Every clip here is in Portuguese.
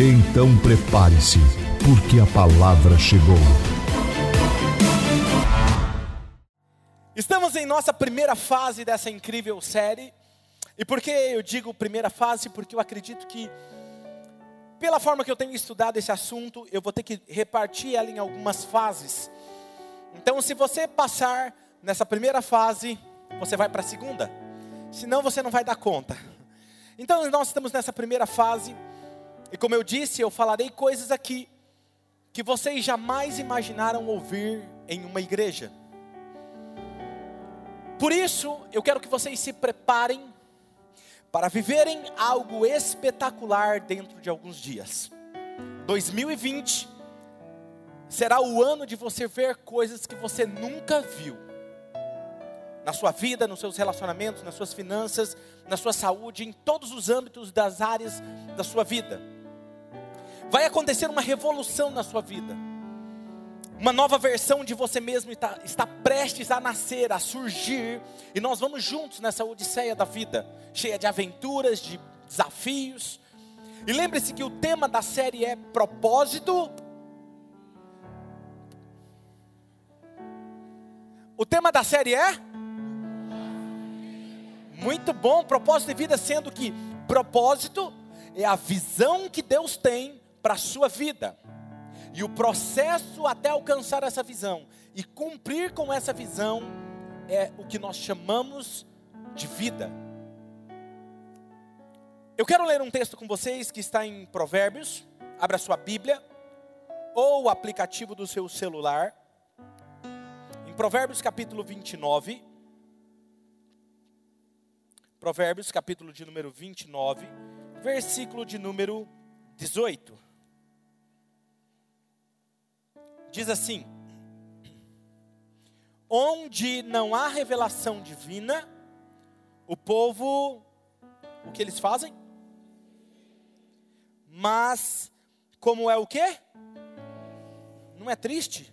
Então prepare-se, porque a palavra chegou. Estamos em nossa primeira fase dessa incrível série. E por que eu digo primeira fase? Porque eu acredito que, pela forma que eu tenho estudado esse assunto, eu vou ter que repartir ela em algumas fases. Então, se você passar nessa primeira fase, você vai para a segunda. Senão, você não vai dar conta. Então, nós estamos nessa primeira fase. E como eu disse, eu falarei coisas aqui que vocês jamais imaginaram ouvir em uma igreja. Por isso, eu quero que vocês se preparem para viverem algo espetacular dentro de alguns dias. 2020 será o ano de você ver coisas que você nunca viu. Na sua vida, nos seus relacionamentos, nas suas finanças, na sua saúde, em todos os âmbitos das áreas da sua vida. Vai acontecer uma revolução na sua vida. Uma nova versão de você mesmo está, está prestes a nascer, a surgir, e nós vamos juntos nessa odisseia da vida, cheia de aventuras, de desafios. E lembre-se que o tema da série é propósito. O tema da série é? Muito bom, propósito de vida, sendo que propósito é a visão que Deus tem para a sua vida. E o processo até alcançar essa visão e cumprir com essa visão é o que nós chamamos de vida. Eu quero ler um texto com vocês que está em Provérbios. Abra sua Bíblia ou o aplicativo do seu celular. Em Provérbios capítulo 29. Provérbios capítulo de número 29, versículo de número 18. Diz assim: Onde não há revelação divina, o povo, o que eles fazem? Mas, como é o que? Não é triste?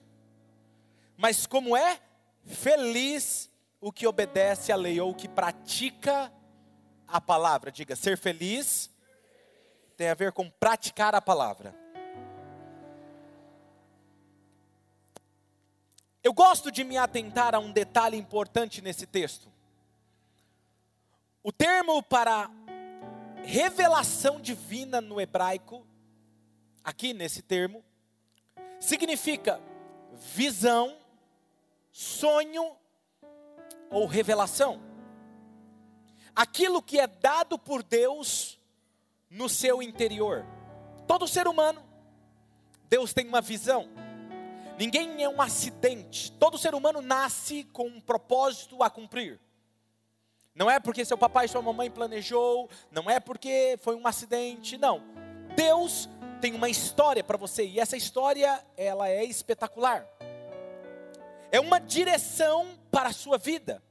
Mas como é feliz o que obedece à lei ou o que pratica a palavra. Diga, ser feliz tem a ver com praticar a palavra. Eu gosto de me atentar a um detalhe importante nesse texto. O termo para revelação divina no hebraico, aqui nesse termo, significa visão, sonho ou revelação. Aquilo que é dado por Deus no seu interior. Todo ser humano, Deus tem uma visão. Ninguém é um acidente. Todo ser humano nasce com um propósito a cumprir. Não é porque seu papai e sua mamãe planejou, não é porque foi um acidente, não. Deus tem uma história para você e essa história ela é espetacular. É uma direção para a sua vida.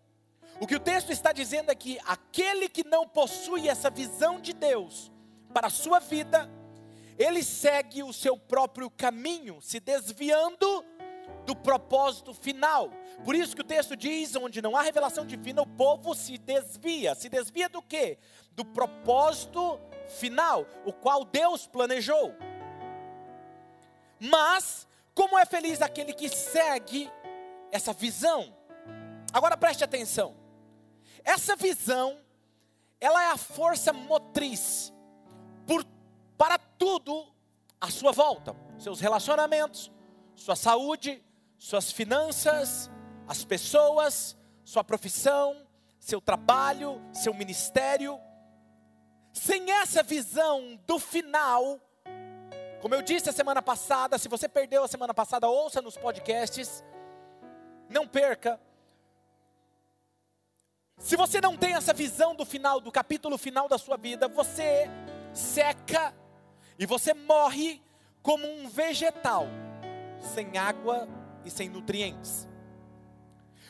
O que o texto está dizendo é que aquele que não possui essa visão de Deus para a sua vida, ele segue o seu próprio caminho, se desviando do propósito final. Por isso que o texto diz: onde não há revelação divina, o povo se desvia. Se desvia do que? Do propósito final, o qual Deus planejou. Mas, como é feliz aquele que segue essa visão? Agora preste atenção. Essa visão, ela é a força motriz por para tudo à sua volta: seus relacionamentos, sua saúde, suas finanças, as pessoas, sua profissão, seu trabalho, seu ministério. Sem essa visão do final, como eu disse a semana passada, se você perdeu a semana passada, ouça nos podcasts, não perca. Se você não tem essa visão do final, do capítulo final da sua vida, você seca E você morre como um vegetal, sem água e sem nutrientes.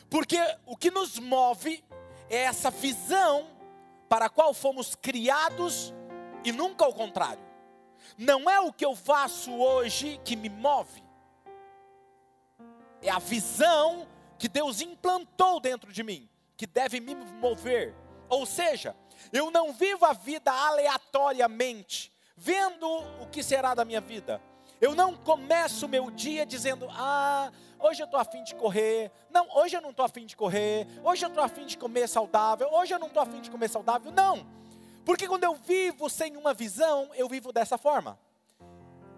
Porque o que nos move é essa visão para a qual fomos criados e nunca o contrário. Não é o que eu faço hoje que me move, é a visão que Deus implantou dentro de mim, que deve me mover. Ou seja, eu não vivo a vida aleatoriamente, vendo o que será da minha vida. Eu não começo o meu dia dizendo, ah, hoje eu estou afim de correr. Não, hoje eu não estou afim de correr. Hoje eu estou afim de comer saudável. Hoje eu não estou afim de comer saudável. Não. Porque quando eu vivo sem uma visão, eu vivo dessa forma.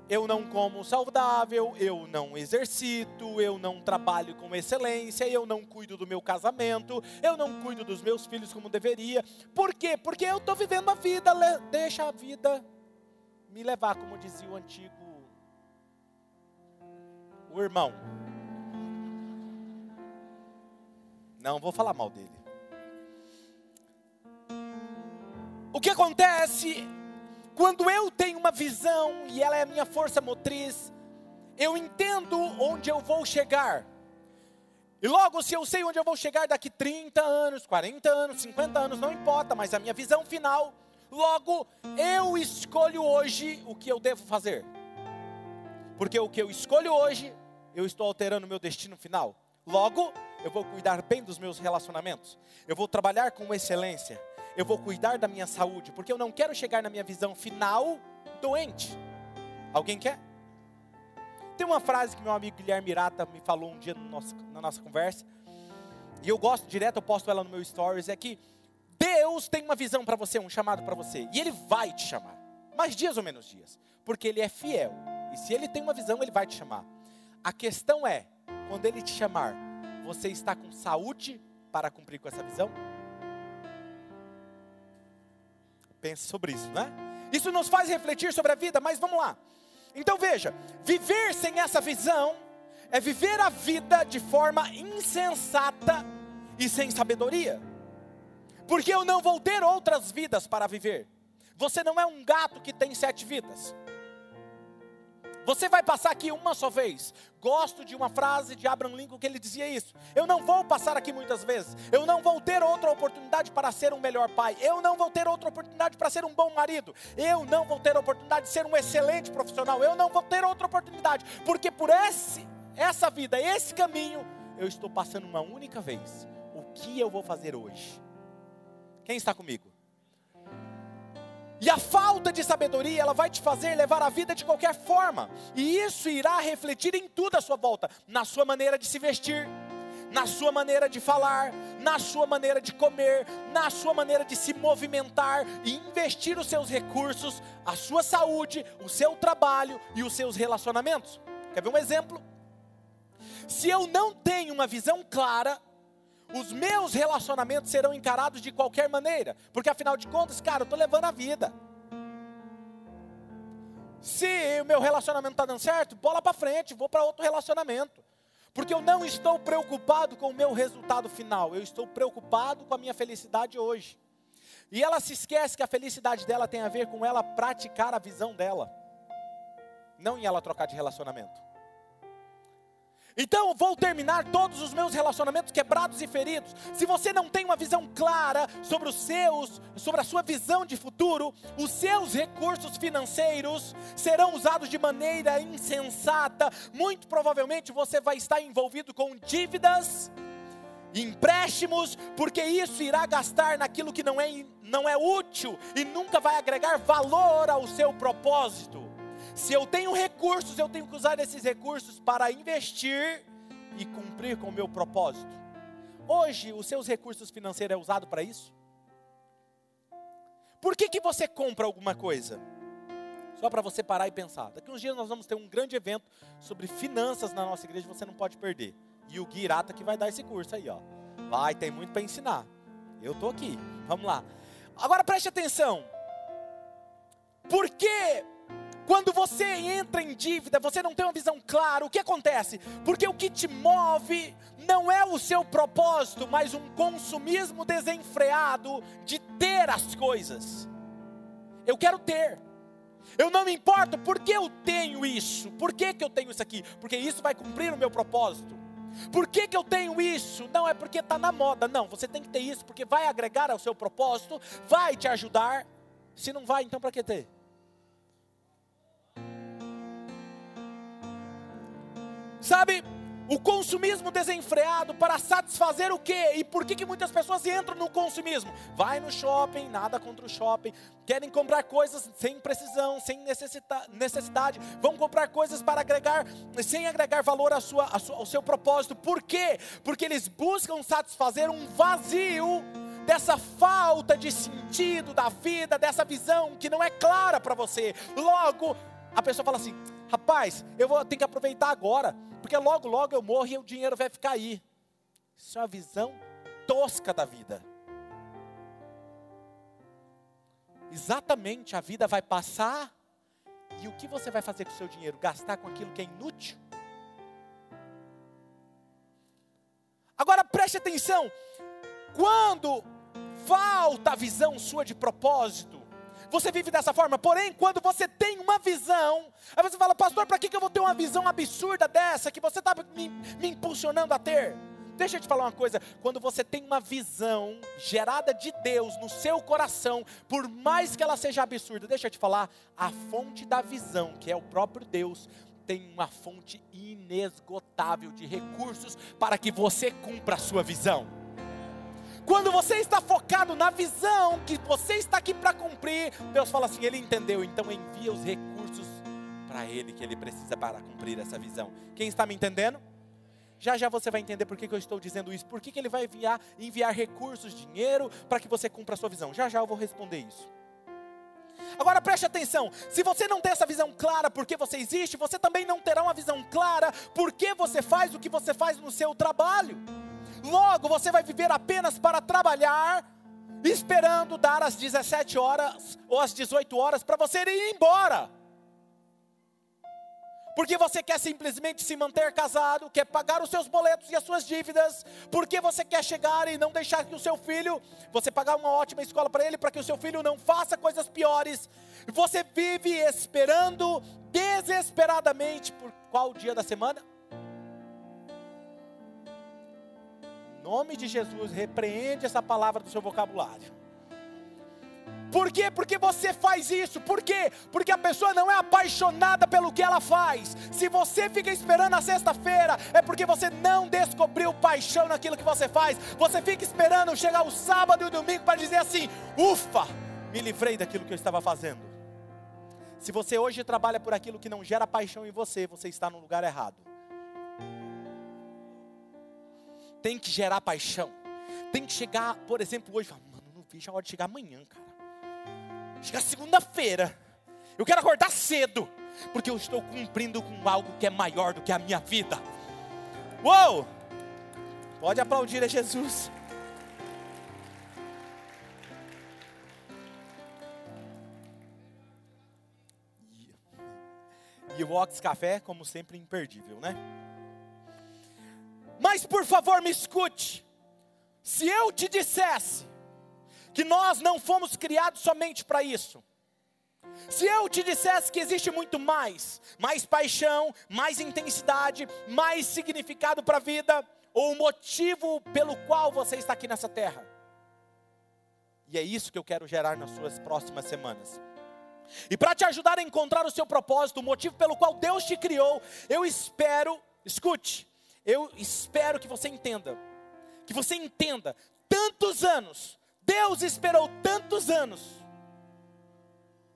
Eu não como saudável, eu não exercito, eu não trabalho com excelência, eu não cuido do meu casamento, eu não cuido dos meus filhos como deveria. Por quê? Porque eu estou vivendo a vida, deixa a vida me levar, como dizia o antigo o irmão. Não vou falar mal dele. O que acontece quando eu tenho uma visão e ela é a minha força motriz, eu entendo onde eu vou chegar. E logo, se eu sei onde eu vou chegar daqui 30 anos, 40 anos, 50 anos, não importa, mas a minha visão final, logo eu escolho hoje o que eu devo fazer. Porque o que eu escolho hoje, eu estou alterando o meu destino final. Logo, eu vou cuidar bem dos meus relacionamentos. Eu vou trabalhar com excelência eu vou cuidar da minha saúde, porque eu não quero chegar na minha visão final doente. Alguém quer? Tem uma frase que meu amigo Guilherme Mirata me falou um dia no nosso, na nossa conversa, e eu gosto direto, eu posto ela no meu stories, é que Deus tem uma visão para você, um chamado para você, e Ele vai te chamar, mais dias ou menos dias, porque Ele é fiel, e se Ele tem uma visão, Ele vai te chamar. A questão é, quando Ele te chamar, você está com saúde para cumprir com essa visão? Pense sobre isso, né? Isso nos faz refletir sobre a vida, mas vamos lá. Então veja, viver sem essa visão é viver a vida de forma insensata e sem sabedoria. Porque eu não vou ter outras vidas para viver. Você não é um gato que tem sete vidas. Você vai passar aqui uma só vez. Gosto de uma frase de Abraham Lincoln que ele dizia isso. Eu não vou passar aqui muitas vezes. Eu não vou ter outra oportunidade para ser um melhor pai. Eu não vou ter outra oportunidade para ser um bom marido. Eu não vou ter oportunidade de ser um excelente profissional. Eu não vou ter outra oportunidade, porque por esse essa vida, esse caminho, eu estou passando uma única vez. O que eu vou fazer hoje? Quem está comigo? E a falta de sabedoria, ela vai te fazer levar a vida de qualquer forma. E isso irá refletir em tudo à sua volta, na sua maneira de se vestir, na sua maneira de falar, na sua maneira de comer, na sua maneira de se movimentar e investir os seus recursos, a sua saúde, o seu trabalho e os seus relacionamentos. Quer ver um exemplo? Se eu não tenho uma visão clara os meus relacionamentos serão encarados de qualquer maneira, porque afinal de contas, cara, eu estou levando a vida. Se o meu relacionamento está dando certo, bola para frente, vou para outro relacionamento. Porque eu não estou preocupado com o meu resultado final, eu estou preocupado com a minha felicidade hoje. E ela se esquece que a felicidade dela tem a ver com ela praticar a visão dela, não em ela trocar de relacionamento. Então vou terminar todos os meus relacionamentos quebrados e feridos. Se você não tem uma visão clara sobre os seus, sobre a sua visão de futuro, os seus recursos financeiros serão usados de maneira insensata. Muito provavelmente você vai estar envolvido com dívidas, empréstimos, porque isso irá gastar naquilo que não é, não é útil e nunca vai agregar valor ao seu propósito. Se eu tenho recursos, eu tenho que usar esses recursos para investir e cumprir com o meu propósito. Hoje, os seus recursos financeiros é usado para isso? Por que, que você compra alguma coisa? Só para você parar e pensar. Daqui uns dias nós vamos ter um grande evento sobre finanças na nossa igreja, você não pode perder. E o Gui Irata que vai dar esse curso aí, ó. Vai, tem muito para ensinar. Eu tô aqui. Vamos lá. Agora preste atenção. Por que quando você entra em dívida, você não tem uma visão clara, o que acontece? Porque o que te move não é o seu propósito, mas um consumismo desenfreado de ter as coisas. Eu quero ter. Eu não me importo porque eu tenho isso. Por que, que eu tenho isso aqui? Porque isso vai cumprir o meu propósito. Por que, que eu tenho isso? Não é porque está na moda. Não, você tem que ter isso porque vai agregar ao seu propósito, vai te ajudar. Se não vai, então para que ter? Sabe, o consumismo desenfreado para satisfazer o quê? E por que, que muitas pessoas entram no consumismo? Vai no shopping, nada contra o shopping, querem comprar coisas sem precisão, sem necessidade, vão comprar coisas para agregar, sem agregar valor à sua, à sua, ao seu propósito. Por quê? Porque eles buscam satisfazer um vazio dessa falta de sentido da vida, dessa visão que não é clara para você. Logo, a pessoa fala assim: rapaz, eu vou ter que aproveitar agora porque logo, logo eu morro e o dinheiro vai ficar aí. Isso é uma visão tosca da vida. Exatamente, a vida vai passar e o que você vai fazer com o seu dinheiro? Gastar com aquilo que é inútil? Agora preste atenção: quando falta a visão sua de propósito, você vive dessa forma. Porém, quando você tem uma visão, aí você fala, pastor, para que eu vou ter uma visão absurda dessa que você está me, me impulsionando a ter? Deixa eu te falar uma coisa: quando você tem uma visão gerada de Deus no seu coração, por mais que ela seja absurda, deixa eu te falar, a fonte da visão, que é o próprio Deus, tem uma fonte inesgotável de recursos para que você cumpra a sua visão. Quando você está focado na visão que você está aqui para cumprir, Deus fala assim: Ele entendeu, então envia os recursos para Ele que Ele precisa para cumprir essa visão. Quem está me entendendo? Já já você vai entender por que, que eu estou dizendo isso. Por que, que Ele vai enviar, enviar recursos, dinheiro, para que você cumpra a sua visão. Já já eu vou responder isso. Agora preste atenção: se você não tem essa visão clara por que você existe, você também não terá uma visão clara por que você faz o que você faz no seu trabalho. Logo, você vai viver apenas para trabalhar, esperando dar as 17 horas ou as 18 horas para você ir embora. Porque você quer simplesmente se manter casado, quer pagar os seus boletos e as suas dívidas, porque você quer chegar e não deixar que o seu filho, você pagar uma ótima escola para ele, para que o seu filho não faça coisas piores. Você vive esperando desesperadamente por qual dia da semana? Nome de Jesus, repreende essa palavra do seu vocabulário. Por quê? Porque você faz isso. Por quê? Porque a pessoa não é apaixonada pelo que ela faz. Se você fica esperando a sexta-feira, é porque você não descobriu paixão naquilo que você faz. Você fica esperando chegar o sábado e o domingo para dizer assim: ufa, me livrei daquilo que eu estava fazendo. Se você hoje trabalha por aquilo que não gera paixão em você, você está no lugar errado. Tem que gerar paixão. Tem que chegar, por exemplo, hoje, mano, não vejo a hora de chegar amanhã, cara. Chegar segunda-feira. Eu quero acordar cedo, porque eu estou cumprindo com algo que é maior do que a minha vida. Uou! Pode aplaudir a Jesus. E o Ox Café, como sempre, imperdível, né? Mas por favor, me escute. Se eu te dissesse que nós não fomos criados somente para isso, se eu te dissesse que existe muito mais, mais paixão, mais intensidade, mais significado para a vida, ou o motivo pelo qual você está aqui nessa terra. E é isso que eu quero gerar nas suas próximas semanas. E para te ajudar a encontrar o seu propósito, o motivo pelo qual Deus te criou, eu espero, escute, eu espero que você entenda, que você entenda, tantos anos, Deus esperou tantos anos,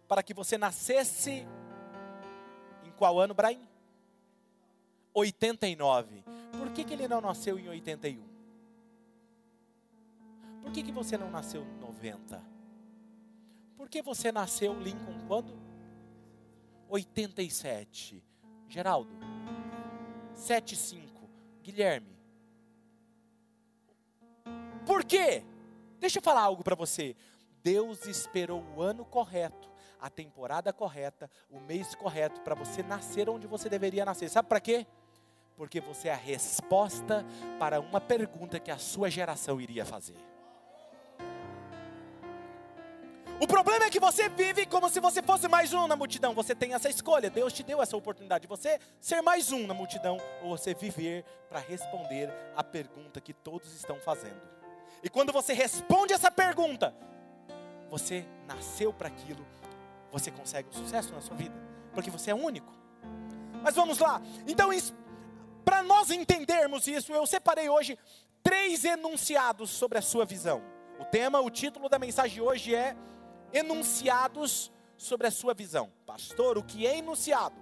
para que você nascesse em qual ano, Braim? 89. Por que, que ele não nasceu em 81? Por que, que você não nasceu em 90? Por que você nasceu, Lincoln, quando? 87. Geraldo, 75. Guilherme. Por quê? Deixa eu falar algo para você. Deus esperou o ano correto, a temporada correta, o mês correto para você nascer onde você deveria nascer. Sabe para quê? Porque você é a resposta para uma pergunta que a sua geração iria fazer. O problema é que você vive como se você fosse mais um na multidão. Você tem essa escolha. Deus te deu essa oportunidade de você ser mais um na multidão ou você viver para responder a pergunta que todos estão fazendo. E quando você responde essa pergunta, você nasceu para aquilo, você consegue um sucesso na sua vida, porque você é único. Mas vamos lá. Então, para nós entendermos isso, eu separei hoje três enunciados sobre a sua visão. O tema, o título da mensagem de hoje é enunciados sobre a sua visão. Pastor, o que é enunciado?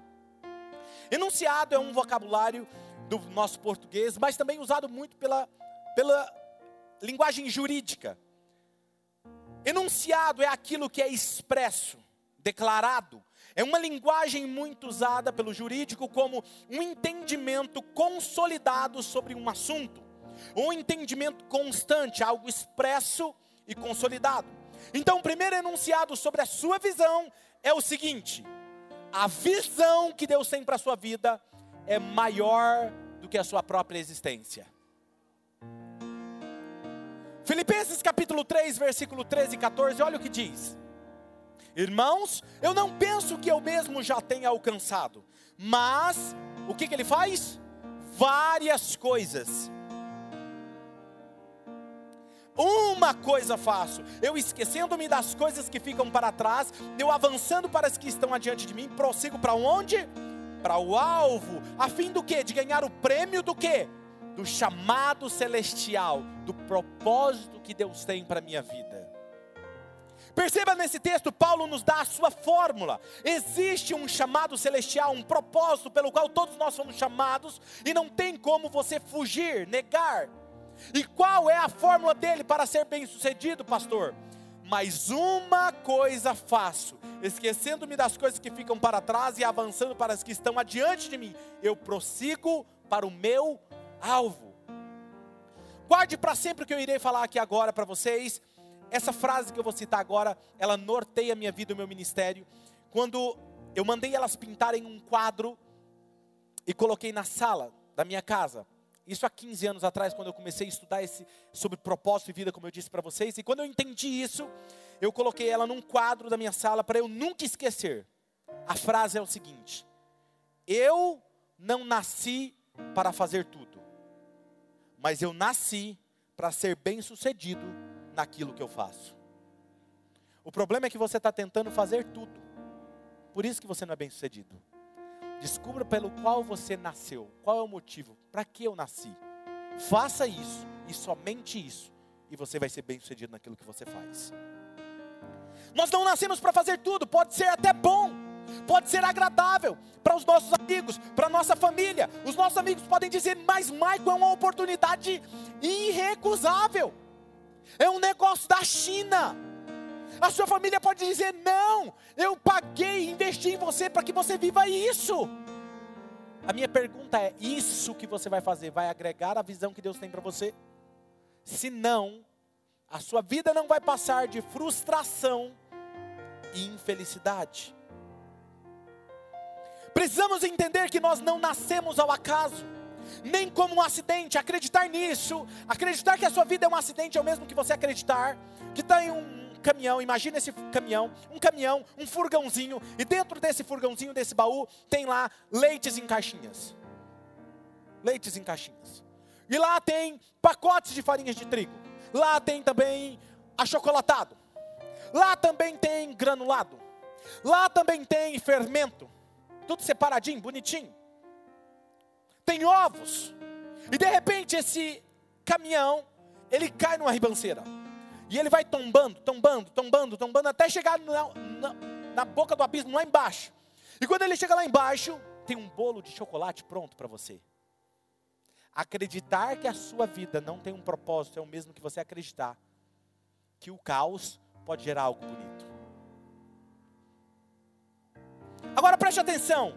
Enunciado é um vocabulário do nosso português, mas também usado muito pela, pela linguagem jurídica. Enunciado é aquilo que é expresso, declarado. É uma linguagem muito usada pelo jurídico como um entendimento consolidado sobre um assunto, um entendimento constante, algo expresso e consolidado. Então, o primeiro enunciado sobre a sua visão é o seguinte: a visão que Deus tem para a sua vida é maior do que a sua própria existência. Filipenses capítulo 3, versículo 13 e 14, olha o que diz. Irmãos, eu não penso que eu mesmo já tenha alcançado, mas o que, que ele faz? Várias coisas uma coisa faço, eu esquecendo-me das coisas que ficam para trás, eu avançando para as que estão adiante de mim, prossigo para onde? Para o alvo, a fim do que? De ganhar o prêmio do que? Do chamado celestial, do propósito que Deus tem para a minha vida. Perceba nesse texto, Paulo nos dá a sua fórmula. Existe um chamado celestial, um propósito pelo qual todos nós somos chamados, e não tem como você fugir, negar. E qual é a fórmula dele para ser bem-sucedido, pastor? Mas uma coisa faço, esquecendo-me das coisas que ficam para trás e avançando para as que estão adiante de mim, eu prossigo para o meu alvo. Guarde para sempre o que eu irei falar aqui agora para vocês. Essa frase que eu vou citar agora, ela norteia a minha vida e o meu ministério. Quando eu mandei elas pintarem um quadro e coloquei na sala da minha casa, isso há 15 anos atrás, quando eu comecei a estudar esse, sobre propósito e vida, como eu disse para vocês. E quando eu entendi isso, eu coloquei ela num quadro da minha sala para eu nunca esquecer. A frase é o seguinte: Eu não nasci para fazer tudo, mas eu nasci para ser bem sucedido naquilo que eu faço. O problema é que você está tentando fazer tudo, por isso que você não é bem sucedido. Descubra pelo qual você nasceu. Qual é o motivo? Para que eu nasci? Faça isso e somente isso, e você vai ser bem sucedido naquilo que você faz. Nós não nascemos para fazer tudo, pode ser até bom, pode ser agradável para os nossos amigos, para nossa família. Os nossos amigos podem dizer, mas Michael é uma oportunidade irrecusável, é um negócio da China. A sua família pode dizer: não, eu paguei, investi em você para que você viva isso. A minha pergunta é: isso que você vai fazer vai agregar a visão que Deus tem para você? Se não, a sua vida não vai passar de frustração e infelicidade. Precisamos entender que nós não nascemos ao acaso, nem como um acidente. Acreditar nisso, acreditar que a sua vida é um acidente é o mesmo que você acreditar que está em um caminhão, imagina esse caminhão, um caminhão, um furgãozinho, e dentro desse furgãozinho, desse baú, tem lá leites em caixinhas. Leites em caixinhas. E lá tem pacotes de farinhas de trigo. Lá tem também achocolatado. Lá também tem granulado. Lá também tem fermento. Tudo separadinho, bonitinho. Tem ovos. E de repente esse caminhão, ele cai numa ribanceira. E ele vai tombando, tombando, tombando, tombando, até chegar na, na, na boca do abismo lá embaixo. E quando ele chega lá embaixo, tem um bolo de chocolate pronto para você. Acreditar que a sua vida não tem um propósito é o mesmo que você acreditar que o caos pode gerar algo bonito. Agora preste atenção.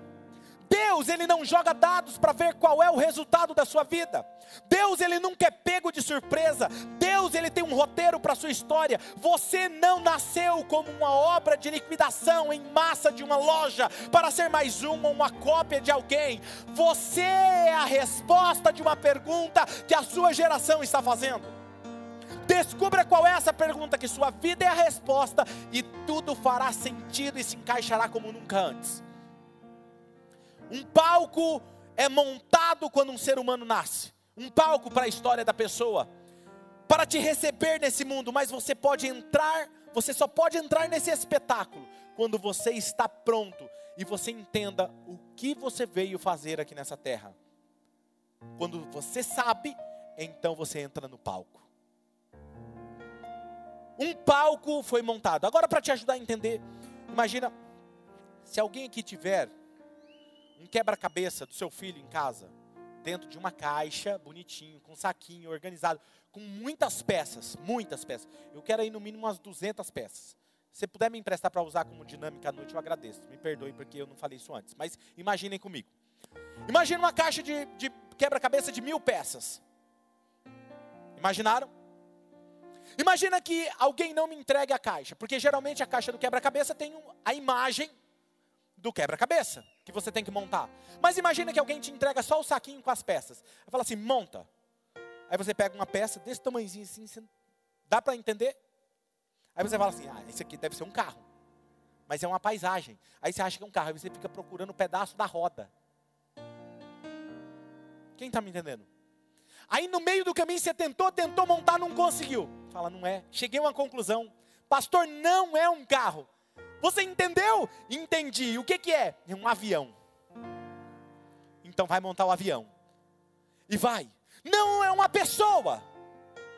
Deus, ele não joga dados para ver qual é o resultado da sua vida. Deus, ele nunca é pego de surpresa. Deus, ele tem um roteiro para a sua história. Você não nasceu como uma obra de liquidação em massa de uma loja para ser mais uma, uma cópia de alguém. Você é a resposta de uma pergunta que a sua geração está fazendo. Descubra qual é essa pergunta, que sua vida é a resposta e tudo fará sentido e se encaixará como nunca antes. Um palco é montado quando um ser humano nasce um palco para a história da pessoa, para te receber nesse mundo, mas você pode entrar, você só pode entrar nesse espetáculo quando você está pronto e você entenda o que você veio fazer aqui nessa terra. Quando você sabe, então você entra no palco. Um palco foi montado. Agora, para te ajudar a entender, imagina se alguém aqui tiver um quebra-cabeça do seu filho em casa, dentro de uma caixa, bonitinho, com um saquinho organizado, com muitas peças, muitas peças. Eu quero aí no mínimo umas 200 peças. Se puder me emprestar para usar como dinâmica à noite, eu agradeço. Me perdoe porque eu não falei isso antes. Mas imaginem comigo. Imagine uma caixa de, de quebra-cabeça de mil peças. Imaginaram? Imagina que alguém não me entregue a caixa, porque geralmente a caixa do quebra-cabeça tem a imagem do quebra-cabeça que você tem que montar. Mas imagina que alguém te entrega só o saquinho com as peças. Fala assim, monta. Aí você pega uma peça desse tamanhozinho assim, dá para entender? Aí você fala assim, ah, esse aqui deve ser um carro. Mas é uma paisagem. Aí você acha que é um carro, aí você fica procurando o um pedaço da roda. Quem está me entendendo? Aí no meio do caminho você tentou, tentou montar, não conseguiu. Fala, não é. Cheguei a uma conclusão. Pastor, não é um carro. Você entendeu? Entendi. O que, que é? É um avião. Então vai montar o avião. E vai. Não é uma pessoa.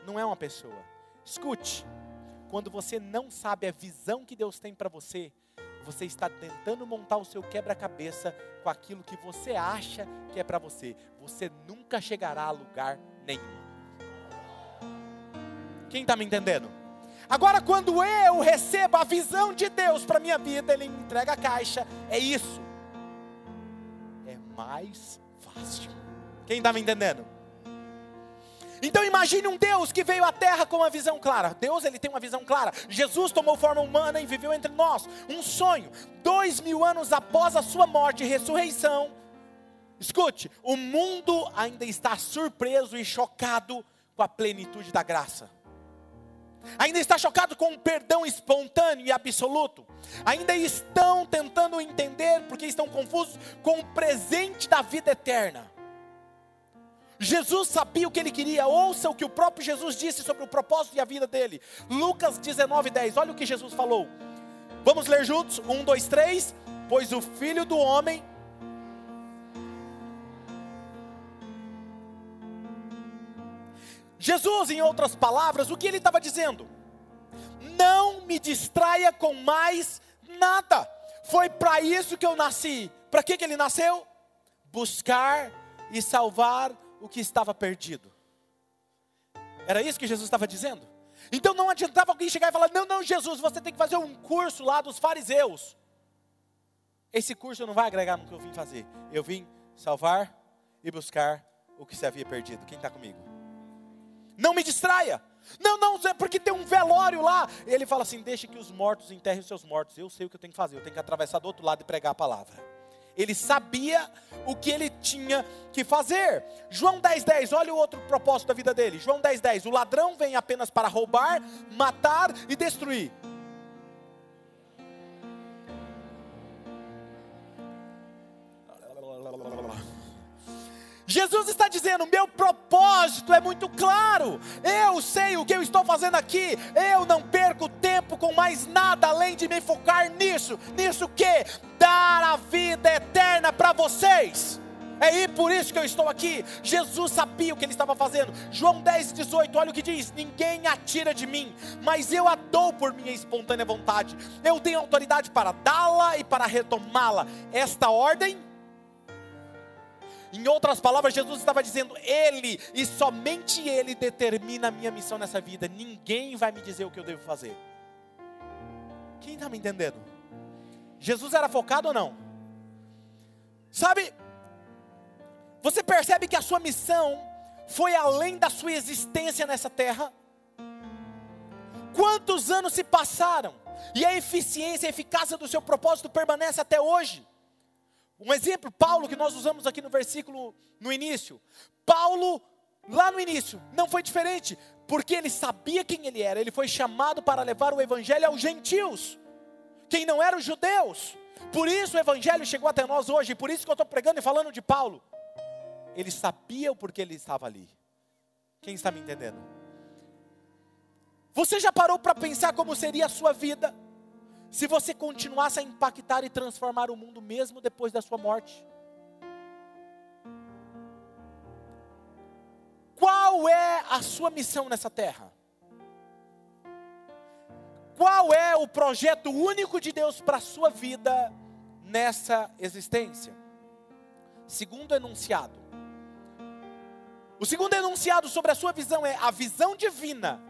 Não é uma pessoa. Escute. Quando você não sabe a visão que Deus tem para você, você está tentando montar o seu quebra-cabeça com aquilo que você acha que é para você. Você nunca chegará a lugar nenhum. Quem está me entendendo? Agora, quando eu recebo a visão de Deus para minha vida, Ele me entrega a caixa. É isso. É mais fácil. Quem está me entendendo? Então imagine um Deus que veio à terra com uma visão clara. Deus ele tem uma visão clara. Jesus tomou forma humana e viveu entre nós. Um sonho. Dois mil anos após a sua morte e ressurreição. Escute, o mundo ainda está surpreso e chocado com a plenitude da graça ainda está chocado com o perdão espontâneo e absoluto, ainda estão tentando entender, porque estão confusos com o presente da vida eterna. Jesus sabia o que ele queria, ouça o que o próprio Jesus disse sobre o propósito e a vida dele. Lucas 19, 10, olha o que Jesus falou. Vamos ler juntos? Um, dois, três. Pois o filho do homem Jesus, em outras palavras, o que ele estava dizendo? Não me distraia com mais nada. Foi para isso que eu nasci. Para que, que ele nasceu? Buscar e salvar o que estava perdido. Era isso que Jesus estava dizendo? Então não adiantava alguém chegar e falar: Não, não, Jesus, você tem que fazer um curso lá dos fariseus. Esse curso não vai agregar no que eu vim fazer. Eu vim salvar e buscar o que se havia perdido. Quem está comigo? Não me distraia. Não, não, é porque tem um velório lá. Ele fala assim: deixa que os mortos enterrem os seus mortos. Eu sei o que eu tenho que fazer. Eu tenho que atravessar do outro lado e pregar a palavra. Ele sabia o que ele tinha que fazer. João 10,10, 10, olha o outro propósito da vida dele. João 10,10: 10, o ladrão vem apenas para roubar, matar e destruir. Jesus está dizendo: meu propósito é muito claro, eu sei o que eu estou fazendo aqui, eu não perco tempo com mais nada além de me focar nisso. Nisso que? Dar a vida eterna para vocês. É por isso que eu estou aqui. Jesus sabia o que ele estava fazendo. João 10, 18, olha o que diz: Ninguém atira de mim, mas eu a dou por minha espontânea vontade. Eu tenho autoridade para dá-la e para retomá-la. Esta ordem em outras palavras, Jesus estava dizendo: Ele e somente Ele determina a minha missão nessa vida. Ninguém vai me dizer o que eu devo fazer. Quem está me entendendo? Jesus era focado ou não? Sabe, você percebe que a sua missão foi além da sua existência nessa terra? Quantos anos se passaram e a eficiência, a eficácia do seu propósito permanece até hoje? Um exemplo, Paulo, que nós usamos aqui no versículo no início. Paulo Lá no início, não foi diferente, porque ele sabia quem ele era, ele foi chamado para levar o evangelho aos gentios, quem não eram os judeus. Por isso o evangelho chegou até nós hoje, por isso que eu estou pregando e falando de Paulo. Ele sabia o porquê ele estava ali. Quem está me entendendo? Você já parou para pensar como seria a sua vida se você continuasse a impactar e transformar o mundo mesmo depois da sua morte? A sua missão nessa terra? Qual é o projeto único de Deus para a sua vida nessa existência? Segundo enunciado. O segundo enunciado sobre a sua visão é a visão divina.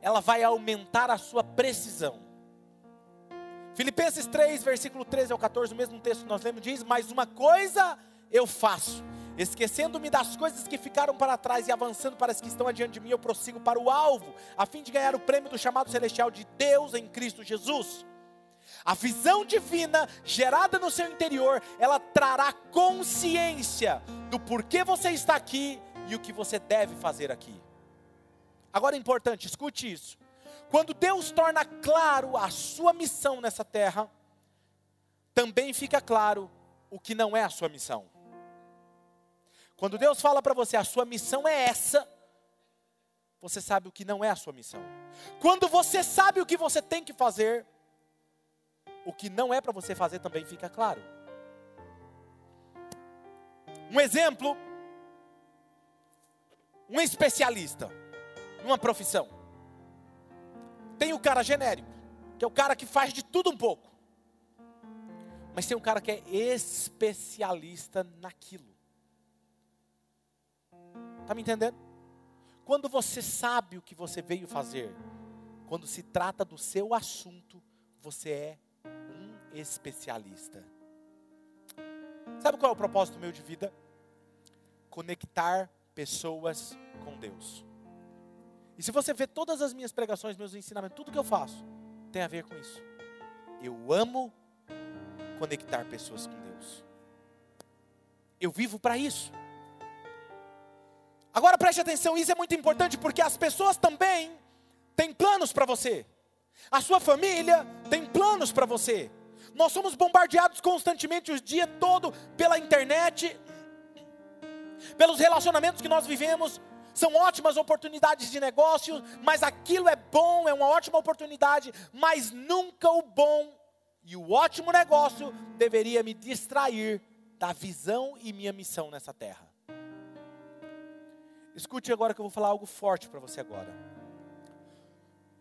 Ela vai aumentar a sua precisão. Filipenses 3, versículo 13 ao 14, o mesmo texto que nós lemos, diz: Mas uma coisa eu faço, esquecendo-me das coisas que ficaram para trás e avançando para as que estão adiante de mim, eu prossigo para o alvo, a fim de ganhar o prêmio do chamado celestial de Deus em Cristo Jesus. A visão divina gerada no seu interior, ela trará consciência do porquê você está aqui e o que você deve fazer aqui. Agora é importante, escute isso. Quando Deus torna claro a sua missão nessa terra, também fica claro o que não é a sua missão. Quando Deus fala para você, a sua missão é essa, você sabe o que não é a sua missão. Quando você sabe o que você tem que fazer, o que não é para você fazer também fica claro. Um exemplo, um especialista numa profissão. Tem o cara genérico, que é o cara que faz de tudo um pouco. Mas tem um cara que é especialista naquilo. Está me entendendo? Quando você sabe o que você veio fazer, quando se trata do seu assunto, você é um especialista. Sabe qual é o propósito meu de vida? Conectar pessoas com Deus. E se você vê todas as minhas pregações, meus ensinamentos, tudo que eu faço, tem a ver com isso. Eu amo conectar pessoas com Deus. Eu vivo para isso. Agora preste atenção, isso é muito importante porque as pessoas também têm planos para você. A sua família tem planos para você. Nós somos bombardeados constantemente o dia todo pela internet, pelos relacionamentos que nós vivemos. São ótimas oportunidades de negócio, mas aquilo é bom, é uma ótima oportunidade, mas nunca o bom e o ótimo negócio deveria me distrair da visão e minha missão nessa terra. Escute agora que eu vou falar algo forte para você agora.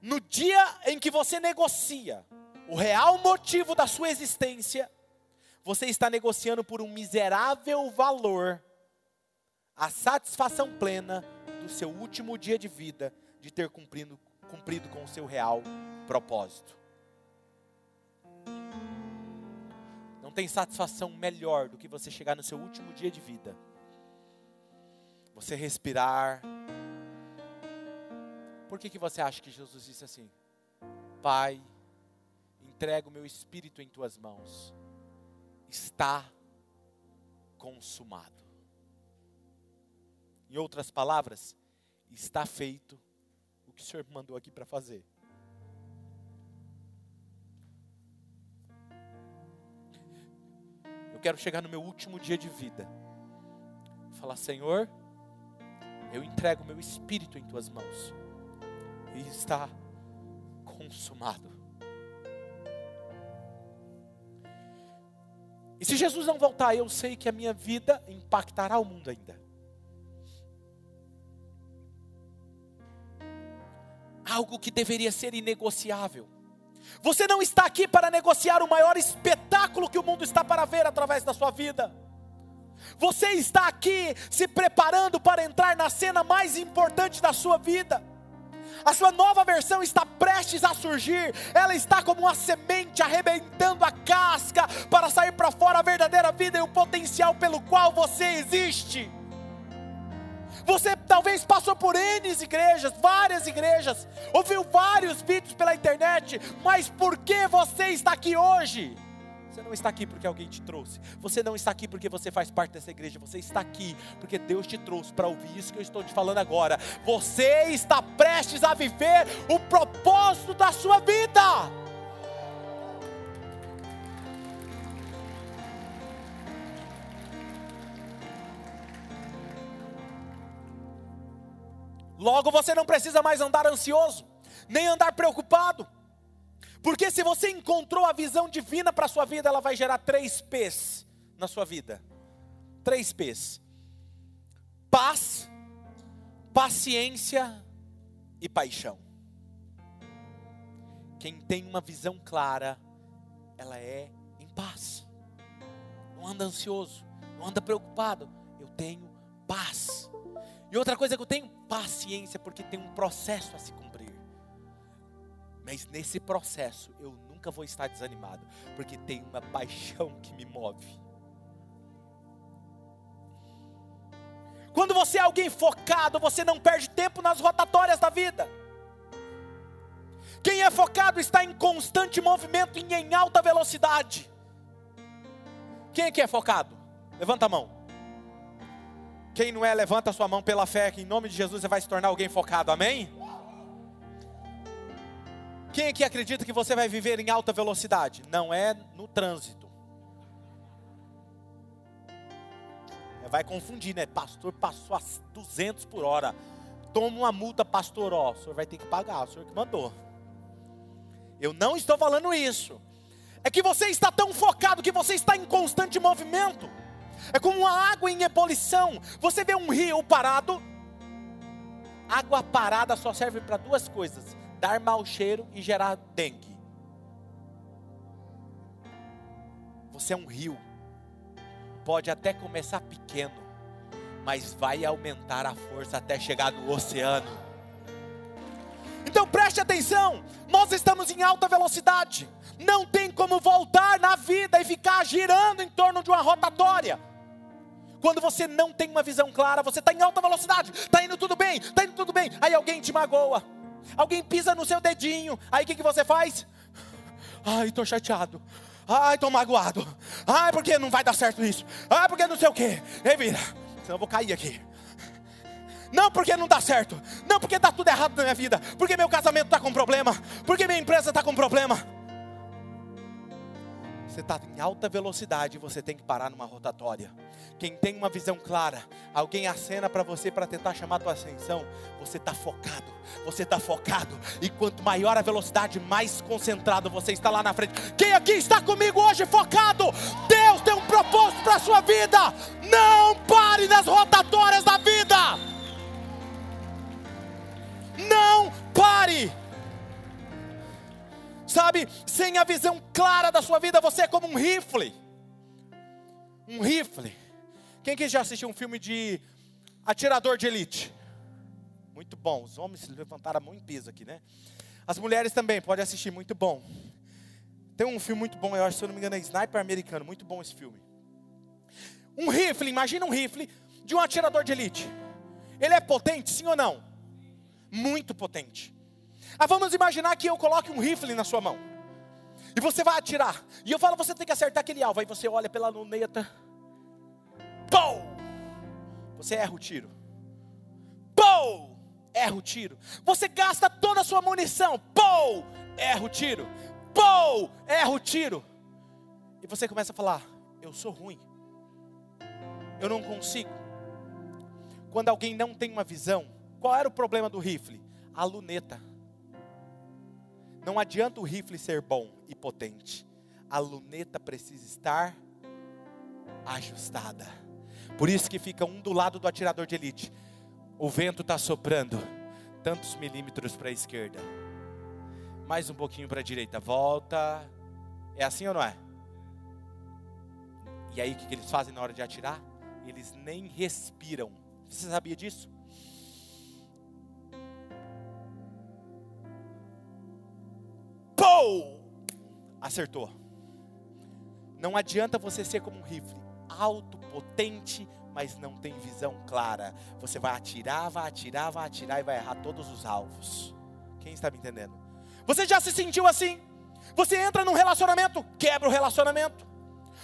No dia em que você negocia o real motivo da sua existência, você está negociando por um miserável valor a satisfação plena do seu último dia de vida de ter cumprido, cumprido com o seu real propósito. Não tem satisfação melhor do que você chegar no seu último dia de vida você respirar. Por que, que você acha que Jesus disse assim? Pai, entrego o meu espírito em tuas mãos. Está consumado. Em outras palavras, está feito o que o Senhor mandou aqui para fazer. Eu quero chegar no meu último dia de vida. Falar, Senhor, eu entrego meu espírito em tuas mãos. E está consumado. E se Jesus não voltar, eu sei que a minha vida impactará o mundo ainda. Algo que deveria ser inegociável. Você não está aqui para negociar o maior espetáculo que o mundo está para ver através da sua vida. Você está aqui se preparando para entrar na cena mais importante da sua vida. A sua nova versão está prestes a surgir. Ela está como uma semente arrebentando a casca para sair para fora a verdadeira vida e o potencial pelo qual você existe. Você talvez passou por N igrejas, várias igrejas, ouviu vários vídeos pela internet, mas por que você está aqui hoje? Você não está aqui porque alguém te trouxe. Você não está aqui porque você faz parte dessa igreja. Você está aqui porque Deus te trouxe para ouvir isso que eu estou te falando agora. Você está prestes a viver o propósito da sua vida. Logo você não precisa mais andar ansioso, nem andar preocupado. Porque se você encontrou a visão divina para a sua vida, ela vai gerar três P's na sua vida. Três P's: paz, paciência e paixão. Quem tem uma visão clara, ela é em paz. Não anda ansioso, não anda preocupado. Eu tenho paz. E outra coisa que eu tenho paciência, porque tem um processo a se cumprir. Mas nesse processo eu nunca vou estar desanimado, porque tem uma paixão que me move. Quando você é alguém focado, você não perde tempo nas rotatórias da vida. Quem é focado está em constante movimento e em alta velocidade. Quem é que é focado? Levanta a mão. Quem não é, levanta a sua mão pela fé, que em nome de Jesus você vai se tornar alguém focado, amém? Quem aqui acredita que você vai viver em alta velocidade? Não é no trânsito. É, vai confundir, né? Pastor passou a 200 por hora. Toma uma multa, pastor. Ó, o senhor vai ter que pagar, o senhor que mandou. Eu não estou falando isso. É que você está tão focado que você está em constante movimento. É como uma água em ebulição. Você vê um rio parado. Água parada só serve para duas coisas: dar mau cheiro e gerar dengue. Você é um rio. Pode até começar pequeno, mas vai aumentar a força até chegar no oceano. Então preste atenção, nós estamos em alta velocidade. Não tem como voltar na vida e ficar girando em torno de uma rotatória. Quando você não tem uma visão clara, você está em alta velocidade, está indo tudo bem, está indo tudo bem, aí alguém te magoa Alguém pisa no seu dedinho. Aí o que, que você faz? Ai, estou chateado. Ai, estou magoado. Ai, porque não vai dar certo isso. Ai, porque não sei o quê. Ei, vira. Senão eu vou cair aqui. Não porque não dá certo. Não porque está tudo errado na minha vida. Porque meu casamento está com problema. Porque minha empresa está com problema. Você está em alta velocidade, você tem que parar numa rotatória. Quem tem uma visão clara, alguém acena para você para tentar chamar a tua atenção, você está focado, você está focado, e quanto maior a velocidade, mais concentrado você está lá na frente. Quem aqui está comigo hoje focado? Deus tem um propósito para a sua vida. Não pare nas rotatórias da vida. Não pare. Sabe, sem a visão clara da sua vida, você é como um rifle. Um rifle. Quem que já assistiu um filme de atirador de elite? Muito bom. Os homens se levantaram muito peso aqui, né? As mulheres também, pode assistir, muito bom. Tem um filme muito bom, eu acho, se eu não me engano, é Sniper Americano. Muito bom esse filme. Um rifle, imagina um rifle de um atirador de elite. Ele é potente, sim ou não? Muito potente. Ah, vamos imaginar que eu coloque um rifle na sua mão. E você vai atirar. E eu falo, você tem que acertar aquele alvo. Aí você olha pela luneta. Pou! Você erra o tiro. Pou! Erra o tiro. Você gasta toda a sua munição. Pou! Erra o tiro. Pou! Erra o tiro. E você começa a falar: Eu sou ruim. Eu não consigo. Quando alguém não tem uma visão, qual era o problema do rifle? A luneta. Não adianta o rifle ser bom e potente. A luneta precisa estar ajustada. Por isso que fica um do lado do atirador de elite. O vento está soprando tantos milímetros para a esquerda. Mais um pouquinho para a direita. Volta. É assim ou não é? E aí o que eles fazem na hora de atirar? Eles nem respiram. Você sabia disso? Pou! Acertou. Não adianta você ser como um rifle, alto, potente, mas não tem visão clara. Você vai atirar, vai atirar, vai atirar e vai errar todos os alvos. Quem está me entendendo? Você já se sentiu assim? Você entra num relacionamento, quebra o relacionamento.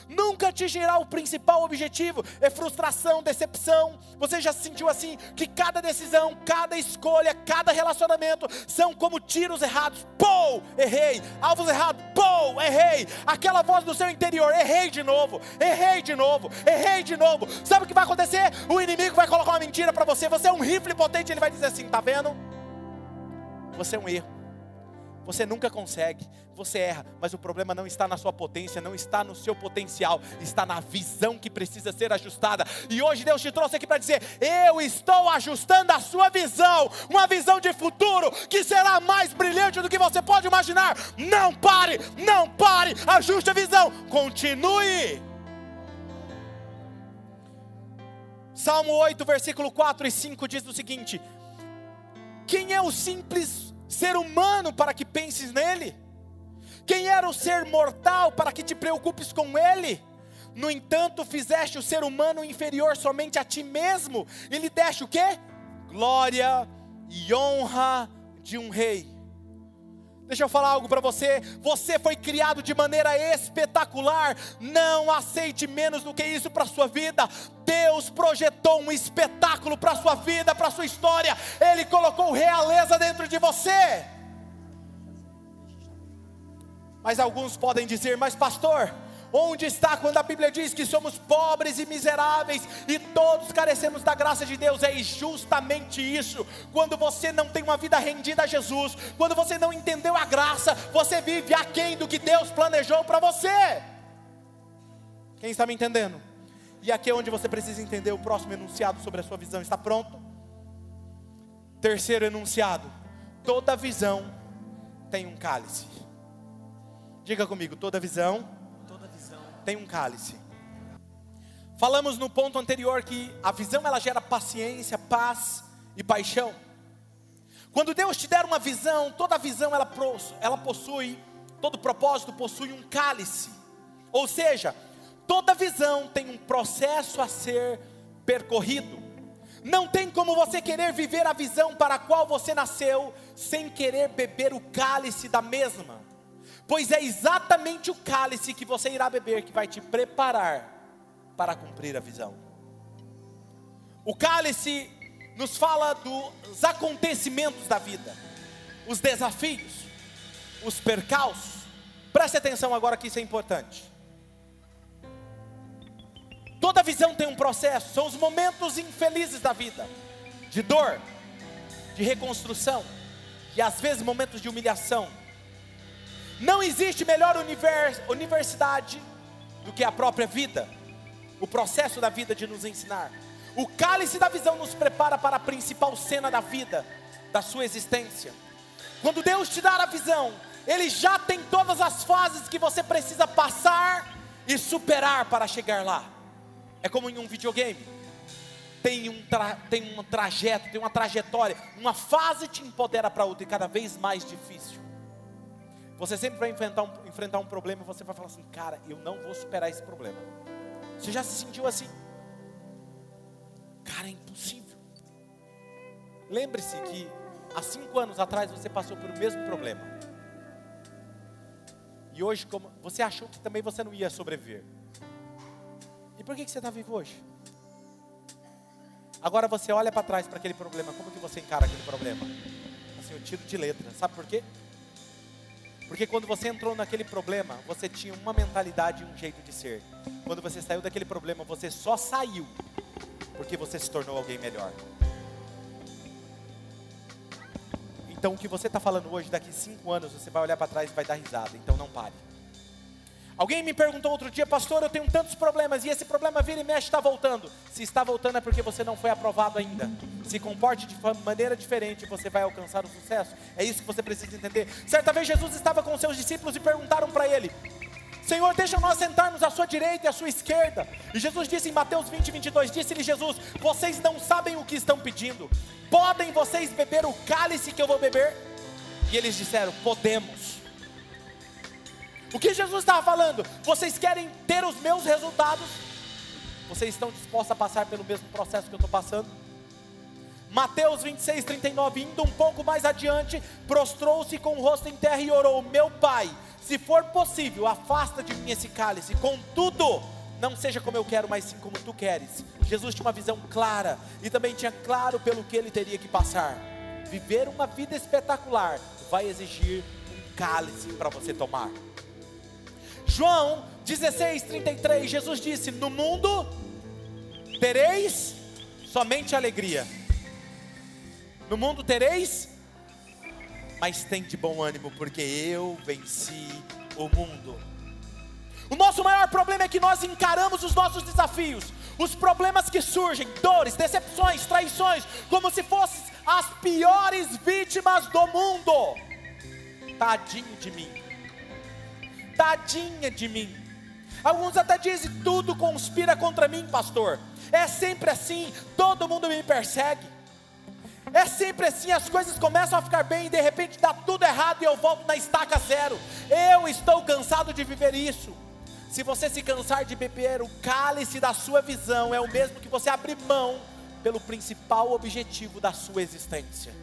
Nunca atingirá o principal objetivo. É frustração, decepção. Você já se sentiu assim? Que cada decisão, cada escolha, cada relacionamento são como tiros errados. Pou, errei. Alvos errados. Pou, errei. Aquela voz do seu interior, errei de novo, errei de novo, errei de novo. Sabe o que vai acontecer? O inimigo vai colocar uma mentira para você. Você é um rifle potente, ele vai dizer assim: tá vendo? Você é um erro. Você nunca consegue, você erra, mas o problema não está na sua potência, não está no seu potencial, está na visão que precisa ser ajustada. E hoje Deus te trouxe aqui para dizer: Eu estou ajustando a sua visão, uma visão de futuro que será mais brilhante do que você pode imaginar. Não pare, não pare, ajuste a visão, continue. Salmo 8, versículo 4 e 5 diz o seguinte: Quem é o simples ser humano para que penses nele? Quem era o ser mortal para que te preocupes com ele? No entanto, fizeste o ser humano inferior somente a ti mesmo, e lhe deste o quê? Glória e honra de um rei. Deixa eu falar algo para você. Você foi criado de maneira espetacular. Não aceite menos do que isso para sua vida. Deus projetou um espetáculo para sua vida, para sua história. Ele colocou realeza dentro de você. Mas alguns podem dizer, mas pastor, Onde está quando a Bíblia diz que somos pobres e miseráveis e todos carecemos da graça de Deus? É justamente isso. Quando você não tem uma vida rendida a Jesus, quando você não entendeu a graça, você vive aquém do que Deus planejou para você. Quem está me entendendo? E aqui é onde você precisa entender o próximo enunciado sobre a sua visão. Está pronto? Terceiro enunciado: toda visão tem um cálice. Diga comigo, toda visão tem um cálice. Falamos no ponto anterior que a visão ela gera paciência, paz e paixão. Quando Deus te der uma visão, toda visão ela, ela possui, todo propósito possui um cálice. Ou seja, toda visão tem um processo a ser percorrido. Não tem como você querer viver a visão para a qual você nasceu sem querer beber o cálice da mesma pois é exatamente o cálice que você irá beber que vai te preparar para cumprir a visão. O cálice nos fala dos acontecimentos da vida, os desafios, os percalços. Preste atenção agora que isso é importante. Toda visão tem um processo, são os momentos infelizes da vida, de dor, de reconstrução, e às vezes momentos de humilhação, não existe melhor univers, universidade do que a própria vida, o processo da vida de nos ensinar. O cálice da visão nos prepara para a principal cena da vida, da sua existência. Quando Deus te dar a visão, Ele já tem todas as fases que você precisa passar e superar para chegar lá. É como em um videogame. Tem um, tra tem um trajeto, tem uma trajetória. Uma fase te empodera para outra e cada vez mais difícil. Você sempre vai enfrentar um, enfrentar um problema e você vai falar assim, cara, eu não vou superar esse problema. Você já se sentiu assim? Cara, é impossível. Lembre-se que há cinco anos atrás você passou por o mesmo problema. E hoje, como você achou que também você não ia sobreviver. E por que, que você está vivo hoje? Agora você olha para trás para aquele problema, como que você encara aquele problema? Assim, eu tiro de letra. Sabe por quê? Porque quando você entrou naquele problema, você tinha uma mentalidade e um jeito de ser. Quando você saiu daquele problema, você só saiu porque você se tornou alguém melhor. Então o que você está falando hoje, daqui cinco anos, você vai olhar para trás e vai dar risada. Então não pare. Alguém me perguntou outro dia, pastor, eu tenho tantos problemas e esse problema vira e mexe está voltando. Se está voltando é porque você não foi aprovado ainda. Se comporte de maneira diferente, você vai alcançar o sucesso. É isso que você precisa entender. Certa vez Jesus estava com seus discípulos e perguntaram para ele: Senhor, deixa nós sentarmos à sua direita e à sua esquerda. E Jesus disse em Mateus 20, 22, disse-lhe Jesus: Vocês não sabem o que estão pedindo. Podem vocês beber o cálice que eu vou beber? E eles disseram: Podemos. O que Jesus estava falando? Vocês querem ter os meus resultados? Vocês estão dispostos a passar pelo mesmo processo que eu estou passando? Mateus 26, 39, indo um pouco mais adiante, prostrou-se com o rosto em terra e orou: Meu pai, Se for possível, afasta de mim esse cálice. Contudo, não seja como eu quero, mas sim como tu queres. Jesus tinha uma visão clara e também tinha claro pelo que ele teria que passar. Viver uma vida espetacular vai exigir um cálice para você tomar. João 16, 33, Jesus disse: No mundo tereis somente alegria. No mundo tereis, mas tem de bom ânimo, porque eu venci o mundo. O nosso maior problema é que nós encaramos os nossos desafios, os problemas que surgem, dores, decepções, traições, como se fossem as piores vítimas do mundo. Tadinho de mim, tadinha de mim. Alguns até dizem: tudo conspira contra mim, pastor. É sempre assim, todo mundo me persegue. É sempre assim, as coisas começam a ficar bem e de repente dá tudo errado e eu volto na estaca zero. Eu estou cansado de viver isso. Se você se cansar de beber o cálice da sua visão, é o mesmo que você abrir mão pelo principal objetivo da sua existência.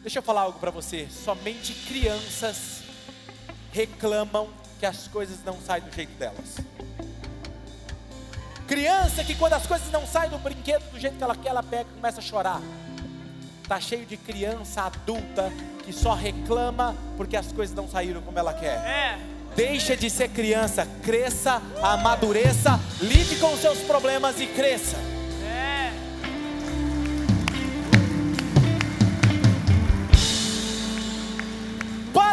Deixa eu falar algo para você. Somente crianças reclamam que as coisas não saem do jeito delas. Criança que quando as coisas não saem do brinquedo do jeito que ela quer, ela pega e começa a chorar. Tá cheio de criança adulta que só reclama porque as coisas não saíram como ela quer. É. Deixa de ser criança, cresça, amadureça, lide com os seus problemas e cresça.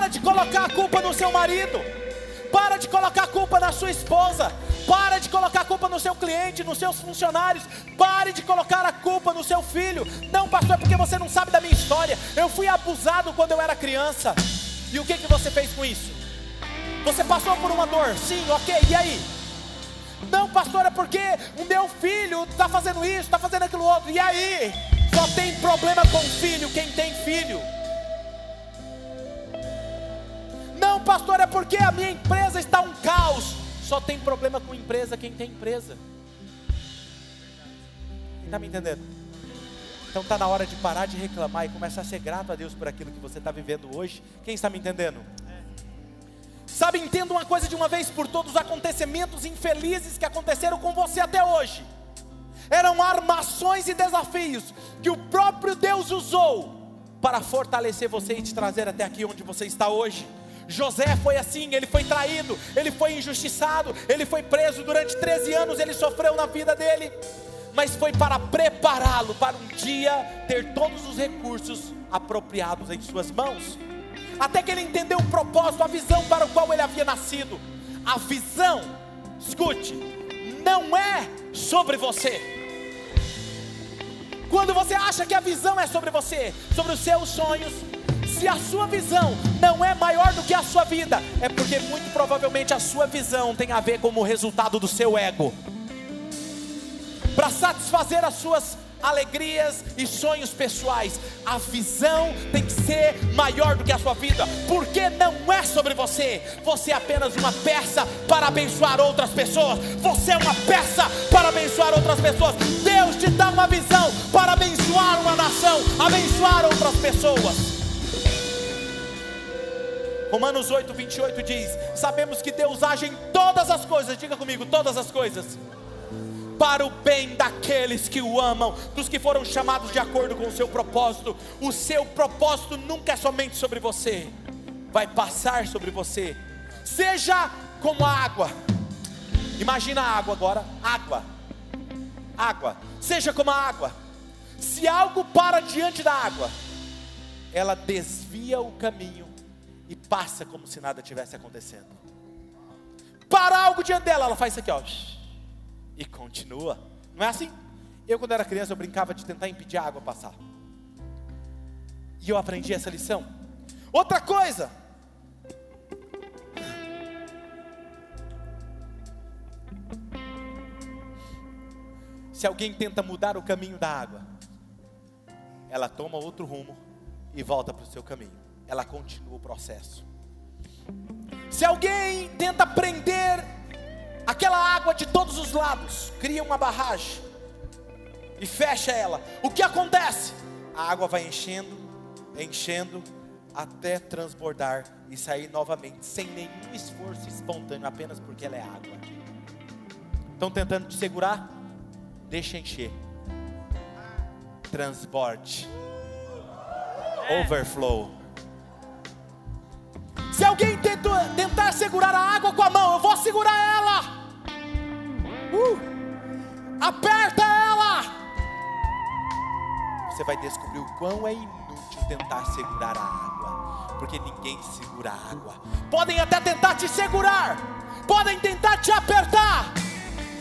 Para de colocar a culpa no seu marido. Para de colocar a culpa na sua esposa. Para de colocar a culpa no seu cliente, nos seus funcionários. Pare de colocar a culpa no seu filho. Não, pastor, é porque você não sabe da minha história. Eu fui abusado quando eu era criança. E o que, que você fez com isso? Você passou por uma dor, sim, ok, e aí? Não, pastor, é porque o meu filho está fazendo isso, está fazendo aquilo outro, e aí? Só tem problema com filho quem tem filho. Pastor, é porque a minha empresa está um caos. Só tem problema com empresa quem tem empresa. Quem está me entendendo? Então está na hora de parar de reclamar e começar a ser grato a Deus por aquilo que você está vivendo hoje. Quem está me entendendo? Sabe, entenda uma coisa de uma vez por todos: os acontecimentos infelizes que aconteceram com você até hoje eram armações e desafios que o próprio Deus usou para fortalecer você e te trazer até aqui onde você está hoje. José foi assim, ele foi traído, ele foi injustiçado, ele foi preso durante 13 anos, ele sofreu na vida dele, mas foi para prepará-lo para um dia ter todos os recursos apropriados em suas mãos até que ele entendeu o propósito, a visão para o qual ele havia nascido. A visão, escute, não é sobre você. Quando você acha que a visão é sobre você, sobre os seus sonhos, se a sua visão não é maior do que a sua vida, é porque muito provavelmente a sua visão tem a ver com o resultado do seu ego. Para satisfazer as suas alegrias e sonhos pessoais. A visão tem que ser maior do que a sua vida, porque não é sobre você. Você é apenas uma peça para abençoar outras pessoas. Você é uma peça para abençoar outras pessoas. Deus te dá uma visão para abençoar uma nação, abençoar outras pessoas. Romanos 8, 28 diz: Sabemos que Deus age em todas as coisas, diga comigo, todas as coisas para o bem daqueles que o amam, dos que foram chamados de acordo com o seu propósito. O seu propósito nunca é somente sobre você, vai passar sobre você. Seja como a água. Imagina a água agora, água. Água. Seja como a água. Se algo para diante da água, ela desvia o caminho e passa como se nada tivesse acontecendo. Para algo diante dela, ela faz isso aqui, ó e continua. Não é assim? Eu, quando era criança, eu brincava de tentar impedir a água passar. E eu aprendi essa lição. Outra coisa. Se alguém tenta mudar o caminho da água, ela toma outro rumo e volta para o seu caminho. Ela continua o processo. Se alguém tenta prender aquela água de todos os lados, cria uma barragem e fecha ela. O que acontece? A água vai enchendo, enchendo, até transbordar e sair novamente, sem nenhum esforço espontâneo, apenas porque ela é água. Estão tentando te segurar? Deixa encher. Transborde. Overflow. Alguém tenta, tentar segurar a água com a mão, eu vou segurar ela. Uh, aperta ela. Você vai descobrir o quão é inútil tentar segurar a água, porque ninguém segura a água. Podem até tentar te segurar, podem tentar te apertar.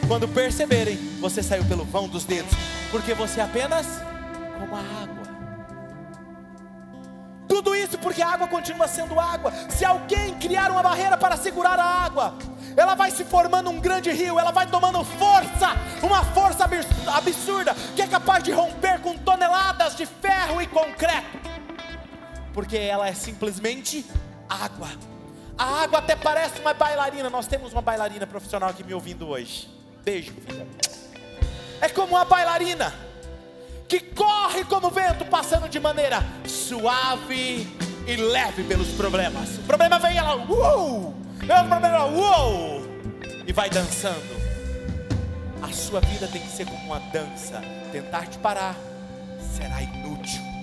Quando perceberem, você saiu pelo vão dos dedos, porque você é apenas como a água. Tudo isso porque a água continua sendo água. Se alguém criar uma barreira para segurar a água, ela vai se formando um grande rio, ela vai tomando força, uma força absurda, que é capaz de romper com toneladas de ferro e concreto, porque ela é simplesmente água. A água até parece uma bailarina. Nós temos uma bailarina profissional aqui me ouvindo hoje. Beijo, filha. É como uma bailarina que corre como vento, passando de maneira suave e leve pelos problemas. O problema vem, ela, uou! É o problema, uou! E vai dançando. A sua vida tem que ser como uma dança. Tentar te parar será inútil.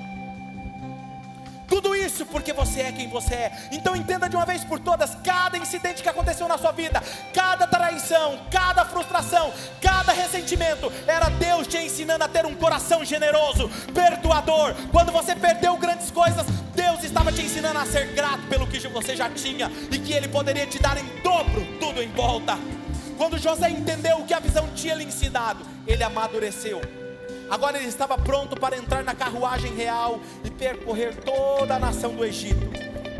Tudo isso porque você é quem você é. Então entenda de uma vez por todas: cada incidente que aconteceu na sua vida, cada traição, cada frustração, cada ressentimento, era Deus te ensinando a ter um coração generoso, perdoador. Quando você perdeu grandes coisas, Deus estava te ensinando a ser grato pelo que você já tinha e que Ele poderia te dar em dobro tudo em volta. Quando José entendeu o que a visão tinha lhe ensinado, ele amadureceu Agora ele estava pronto para entrar na carruagem real e percorrer toda a nação do Egito,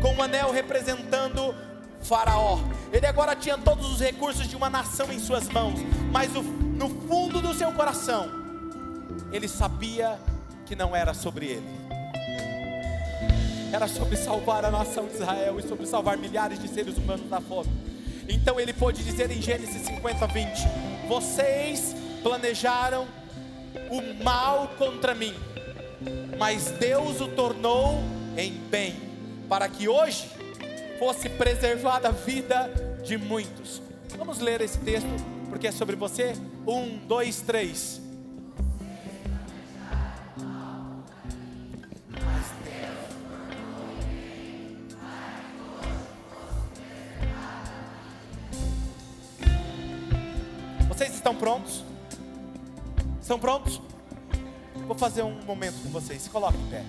com um anel representando Faraó. Ele agora tinha todos os recursos de uma nação em suas mãos, mas no fundo do seu coração, ele sabia que não era sobre ele. Era sobre salvar a nação de Israel e sobre salvar milhares de seres humanos da fome. Então ele pôde dizer em Gênesis 50, 20: Vocês planejaram o mal contra mim, mas Deus o tornou em bem, para que hoje fosse preservada a vida de muitos. Vamos ler esse texto, porque é sobre você. Um, dois, três. Vocês estão prontos? Estão prontos? Vou fazer um momento com vocês. Se coloque em pé.